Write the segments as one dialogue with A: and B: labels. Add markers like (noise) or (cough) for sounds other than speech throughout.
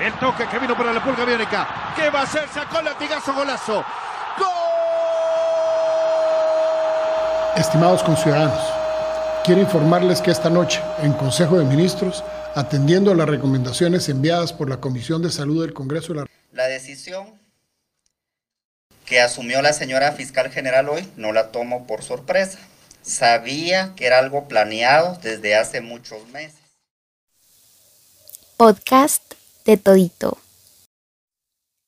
A: El toque que vino para la pulga biónica. ¿Qué va a hacer? Sacó latigazo, golazo. ¡Gol!
B: Estimados conciudadanos, quiero informarles que esta noche, en Consejo de Ministros, atendiendo a las recomendaciones enviadas por la Comisión de Salud del Congreso de la
C: La decisión que asumió la señora fiscal general hoy no la tomo por sorpresa. Sabía que era algo planeado desde hace muchos meses.
D: Podcast de Todito.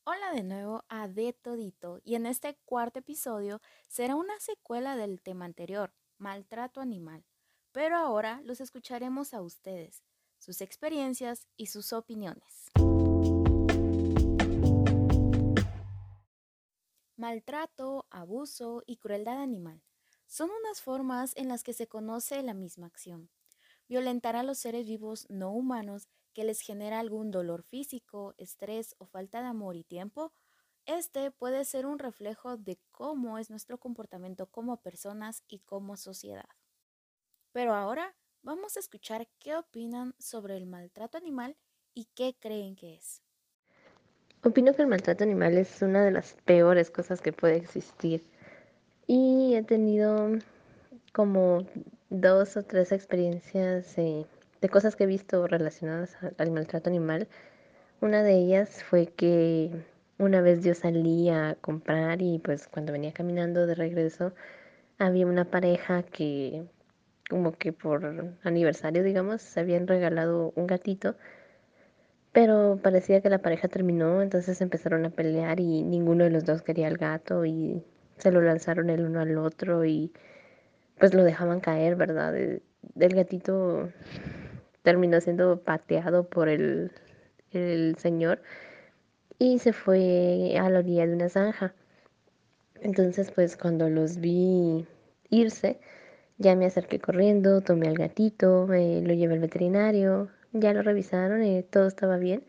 D: Hola de nuevo a De Todito y en este cuarto episodio será una secuela del tema anterior, maltrato animal, pero ahora los escucharemos a ustedes, sus experiencias y sus opiniones. Maltrato, abuso y crueldad animal son unas formas en las que se conoce la misma acción. Violentar a los seres vivos no humanos que les genera algún dolor físico, estrés o falta de amor y tiempo, este puede ser un reflejo de cómo es nuestro comportamiento como personas y como sociedad. Pero ahora vamos a escuchar qué opinan sobre el maltrato animal y qué creen que es.
E: Opino que el maltrato animal es una de las peores cosas que puede existir. Y he tenido como dos o tres experiencias eh, de cosas que he visto relacionadas al maltrato animal. Una de ellas fue que una vez yo salí a comprar y pues cuando venía caminando de regreso había una pareja que como que por aniversario digamos se habían regalado un gatito pero parecía que la pareja terminó, entonces empezaron a pelear y ninguno de los dos quería al gato y se lo lanzaron el uno al otro y pues lo dejaban caer, ¿verdad? El, gatito terminó siendo pateado por el, el señor y se fue a la orilla de una zanja. Entonces pues cuando los vi irse, ya me acerqué corriendo, tomé al gatito, eh, lo llevé al veterinario, ya lo revisaron y todo estaba bien.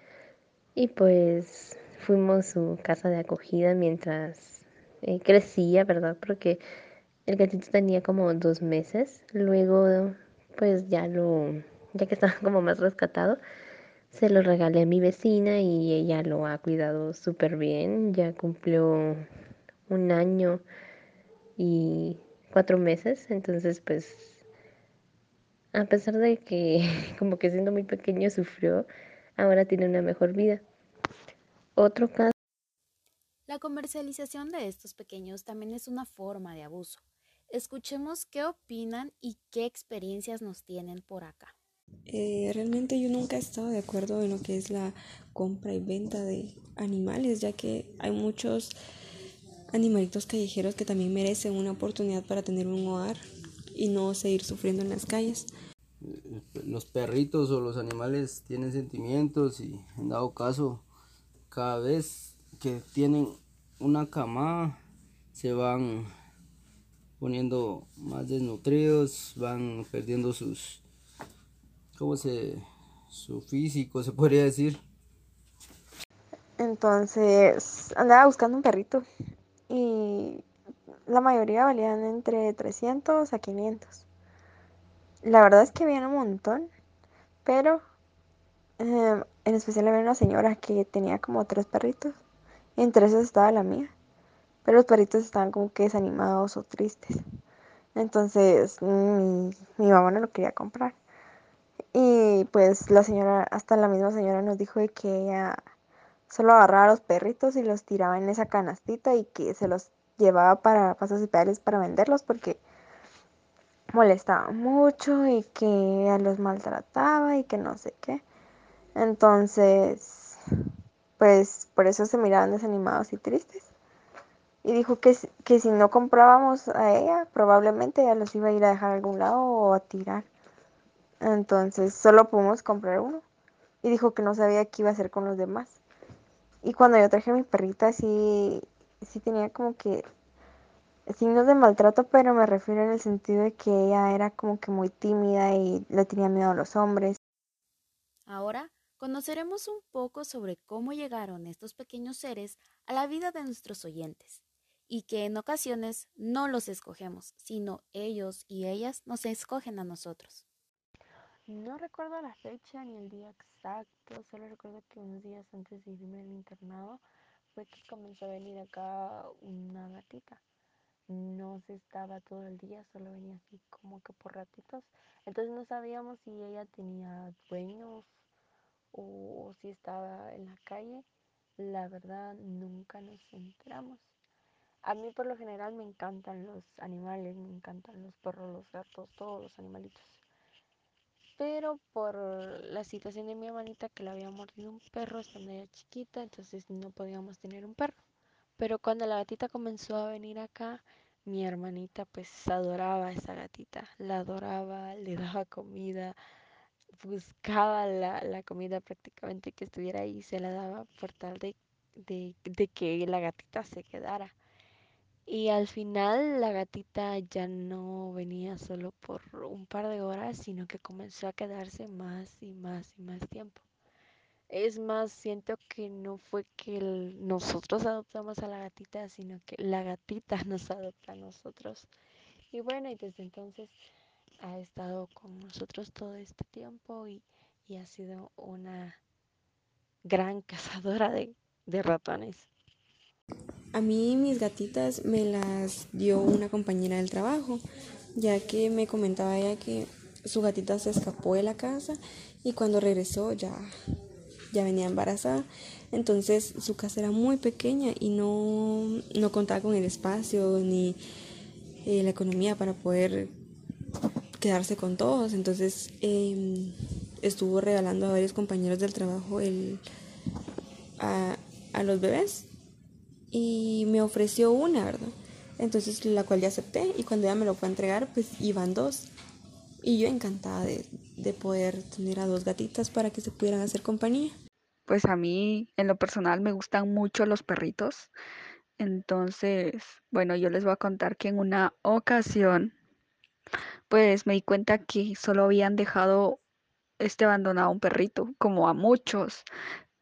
E: Y pues fuimos a su casa de acogida mientras eh, crecía, ¿verdad? Porque el gatito tenía como dos meses. Luego, pues ya lo, ya que estaba (laughs) como más rescatado, se lo regalé a mi vecina y ella lo ha cuidado súper bien. Ya cumplió un año y cuatro meses. Entonces, pues a pesar de que (laughs) como que siendo muy pequeño sufrió, ahora tiene una mejor vida. Otro caso.
D: La comercialización de estos pequeños también es una forma de abuso. Escuchemos qué opinan y qué experiencias nos tienen por acá.
F: Eh, realmente yo nunca he estado de acuerdo en lo que es la compra y venta de animales, ya que hay muchos animalitos callejeros que también merecen una oportunidad para tener un hogar y no seguir sufriendo en las calles.
G: Los perritos o los animales tienen sentimientos y en dado caso cada vez que tienen una camada se van poniendo más desnutridos, van perdiendo sus ¿cómo se su físico se podría decir.
H: Entonces andaba buscando un perrito y la mayoría valían entre 300 a 500. La verdad es que había un montón, pero em, en especial había una señora que tenía como tres perritos. Y entre esos estaba la mía. Pero los perritos estaban como que desanimados o tristes. Entonces mi mamá no lo quería comprar. Y pues la señora, hasta la misma señora nos dijo de que ella solo agarraba a los perritos y los tiraba en esa canastita y que se los llevaba para pasos y pedales para venderlos porque molestaba mucho y que los maltrataba y que no sé qué. Entonces, pues por eso se miraban desanimados y tristes. Y dijo que, que si no comprábamos a ella, probablemente ella los iba a ir a dejar a algún lado o a tirar. Entonces, solo pudimos comprar uno. Y dijo que no sabía qué iba a hacer con los demás. Y cuando yo traje a mi perrita, sí, sí tenía como que signos de maltrato, pero me refiero en el sentido de que ella era como que muy tímida y le tenía miedo a los hombres.
D: Ahora conoceremos un poco sobre cómo llegaron estos pequeños seres a la vida de nuestros oyentes y que en ocasiones no los escogemos, sino ellos y ellas nos escogen a nosotros.
I: No recuerdo la fecha ni el día exacto, solo recuerdo que unos días antes de irme al internado fue que comenzó a venir acá una gatita. No se estaba todo el día, solo venía así como que por ratitos. Entonces no sabíamos si ella tenía dueños o si estaba en la calle. La verdad nunca nos enteramos. A mí por lo general me encantan los animales, me encantan los perros, los gatos, todos los animalitos. Pero por la situación de mi hermanita que le había mordido un perro cuando era chiquita, entonces no podíamos tener un perro. Pero cuando la gatita comenzó a venir acá, mi hermanita pues adoraba a esa gatita, la adoraba, (laughs) le daba comida, buscaba la, la comida prácticamente que estuviera ahí, se la daba por tal de, de, de que la gatita se quedara. Y al final la gatita ya no venía solo por un par de horas, sino que comenzó a quedarse más y más y más tiempo. Es más, siento que no fue que nosotros adoptamos a la gatita, sino que la gatita (laughs) nos adopta a nosotros. Y bueno, y desde entonces ha estado con nosotros todo este tiempo y, y ha sido una gran (laughs) cazadora de, de ratones.
F: A mí mis gatitas me las dio una compañera del trabajo, ya que me comentaba ella que su gatita se escapó de la casa y cuando regresó ya, ya venía embarazada. Entonces su casa era muy pequeña y no, no contaba con el espacio ni eh, la economía para poder quedarse con todos. Entonces eh, estuvo regalando a varios compañeros del trabajo el, a, a los bebés y me ofreció una, ¿verdad? Entonces la cual ya acepté y cuando ella me lo fue a entregar, pues iban dos. Y yo encantada de, de poder tener a dos gatitas para que se pudieran hacer compañía.
J: Pues a mí en lo personal me gustan mucho los perritos. Entonces, bueno, yo les voy a contar que en una ocasión, pues me di cuenta que solo habían dejado este abandonado un perrito, como a muchos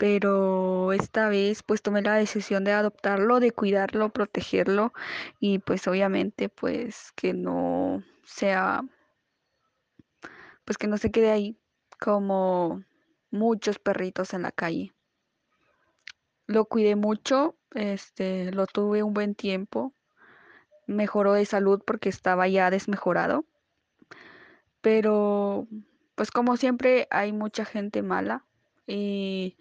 J: pero esta vez pues tomé la decisión de adoptarlo, de cuidarlo, protegerlo y pues obviamente pues que no sea, pues que no se quede ahí como muchos perritos en la calle. Lo cuidé mucho, este, lo tuve un buen tiempo, mejoró de salud porque estaba ya desmejorado, pero pues como siempre hay mucha gente mala y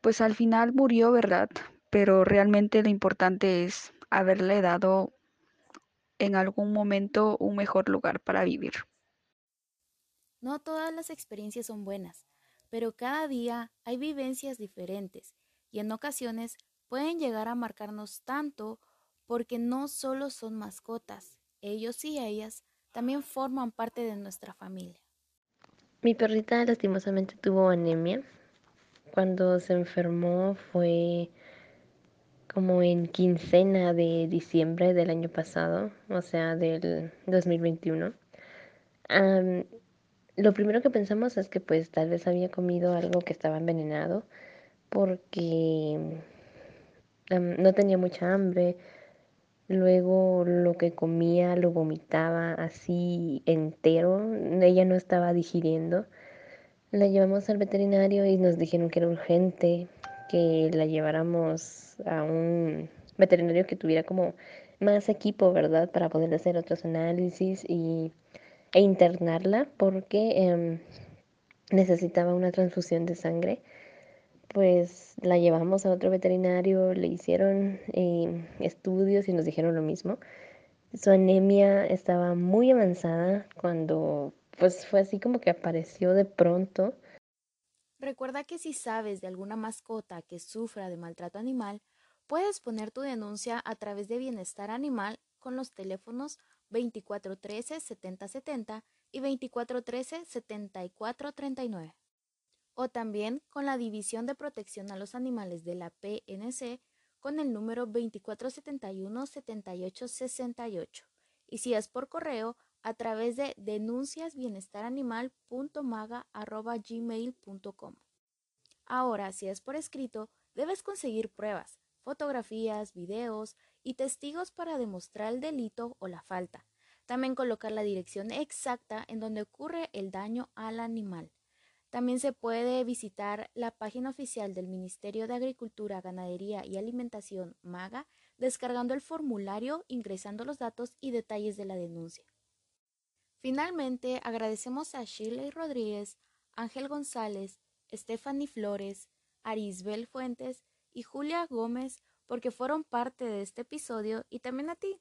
J: pues al final murió, ¿verdad? Pero realmente lo importante es haberle dado en algún momento un mejor lugar para vivir.
D: No todas las experiencias son buenas, pero cada día hay vivencias diferentes y en ocasiones pueden llegar a marcarnos tanto porque no solo son mascotas, ellos y ellas también forman parte de nuestra familia.
E: Mi perrita lastimosamente tuvo anemia. Cuando se enfermó fue como en quincena de diciembre del año pasado, o sea, del 2021. lo primero que pensamos es que pues tal vez había comido algo que estaba envenenado porque no tenía mucha hambre. Luego lo que comía lo vomitaba así entero, ella no estaba digiriendo. La llevamos al veterinario y nos dijeron que era urgente que la lleváramos a un veterinario que tuviera como más equipo, ¿verdad? Para poder hacer otros análisis y, e internarla porque em, necesitaba una transfusión de sangre. Pues la llevamos a otro veterinario, le hicieron em, estudios y nos dijeron lo mismo. Su anemia estaba muy avanzada cuando pues fue así como que apareció de pronto.
D: Recuerda que si sabes de alguna mascota que sufra de maltrato animal, puedes poner tu denuncia a través de Bienestar Animal con los teléfonos 2413-7070 y 2413-7439. O también con la División de Protección a los Animales de la PNC con el número 2471-7868. Y si es por correo, a través de denunciasbienestaranimal.maga.gmail.com. Ahora, si es por escrito, debes conseguir pruebas, fotografías, videos y testigos para demostrar el delito o la falta. También colocar la dirección exacta en donde ocurre el daño al animal. También se puede visitar la página oficial del Ministerio de Agricultura, Ganadería y Alimentación, MAGA, descargando el formulario, ingresando los datos y detalles de la denuncia. Finalmente, agradecemos a Shirley Rodríguez, Ángel González, Stephanie Flores, Arisbel Fuentes y Julia Gómez porque fueron parte de este episodio y también a ti,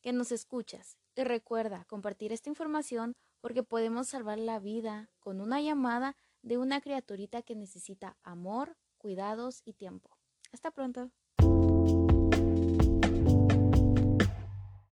D: que nos escuchas. Y recuerda compartir esta información porque podemos salvar la vida con una llamada de una criaturita que necesita amor, cuidados y tiempo. Hasta pronto.